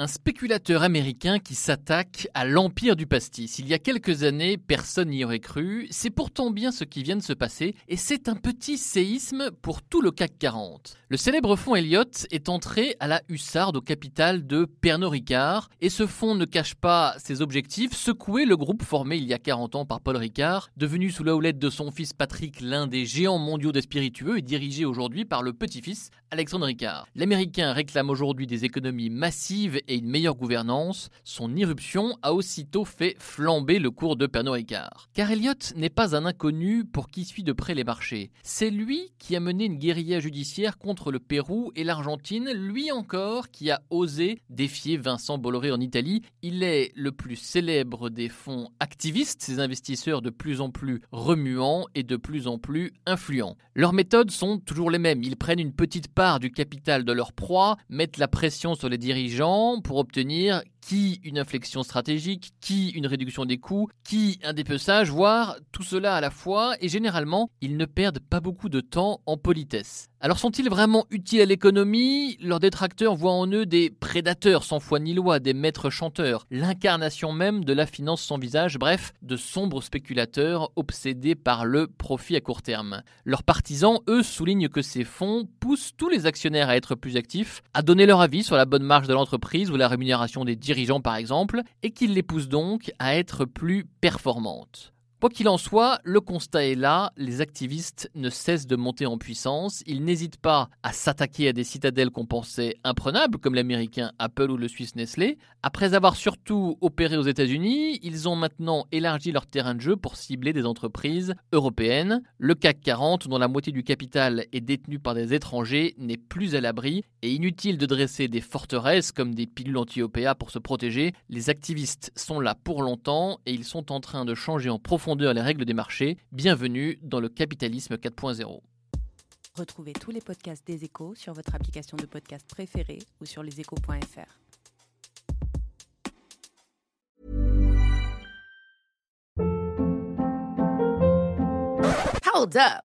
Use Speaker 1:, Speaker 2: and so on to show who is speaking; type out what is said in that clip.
Speaker 1: Un spéculateur américain qui s'attaque à l'empire du pastis. Il y a quelques années, personne n'y aurait cru. C'est pourtant bien ce qui vient de se passer et c'est un petit séisme pour tout le CAC 40. Le célèbre fonds Elliott est entré à la hussarde au capital de Pernod Ricard et ce fonds ne cache pas ses objectifs, secouer le groupe formé il y a 40 ans par Paul Ricard, devenu sous la houlette de son fils Patrick l'un des géants mondiaux des spiritueux et dirigé aujourd'hui par le petit-fils Alexandre Ricard. L'Américain réclame aujourd'hui des économies massives et une meilleure gouvernance, son irruption a aussitôt fait flamber le cours de Pernod Ricard. Car Elliott n'est pas un inconnu pour qui suit de près les marchés. C'est lui qui a mené une guérilla judiciaire contre le Pérou et l'Argentine, lui encore qui a osé défier Vincent Bolloré en Italie. Il est le plus célèbre des fonds activistes, ces investisseurs de plus en plus remuants et de plus en plus influents. Leurs méthodes sont toujours les mêmes. Ils prennent une petite part du capital de leur proie, mettent la pression sur les dirigeants, pour obtenir qui une inflexion stratégique, qui une réduction des coûts, qui un dépeçage, voire tout cela à la fois, et généralement, ils ne perdent pas beaucoup de temps en politesse. Alors sont-ils vraiment utiles à l'économie? Leurs détracteurs voient en eux des prédateurs sans foi ni loi, des maîtres chanteurs, l'incarnation même de la finance sans visage, bref, de sombres spéculateurs obsédés par le profit à court terme. Leurs partisans, eux, soulignent que ces fonds poussent tous les actionnaires à être plus actifs, à donner leur avis sur la bonne marge de l'entreprise ou la rémunération des dirigeants par exemple, et qu'ils les poussent donc à être plus performantes. Quoi qu'il en soit, le constat est là, les activistes ne cessent de monter en puissance, ils n'hésitent pas à s'attaquer à des citadelles qu'on pensait imprenables, comme l'américain Apple ou le suisse Nestlé. Après avoir surtout opéré aux États-Unis, ils ont maintenant élargi leur terrain de jeu pour cibler des entreprises européennes. Le CAC 40, dont la moitié du capital est détenu par des étrangers, n'est plus à l'abri et inutile de dresser des forteresses comme des pilules anti-OPA pour se protéger. Les activistes sont là pour longtemps et ils sont en train de changer en profondeur les règles des marchés. Bienvenue dans le capitalisme 4.0.
Speaker 2: Retrouvez tous les podcasts des échos sur votre application de podcast préférée ou sur leséchos.fr.
Speaker 3: Hold up.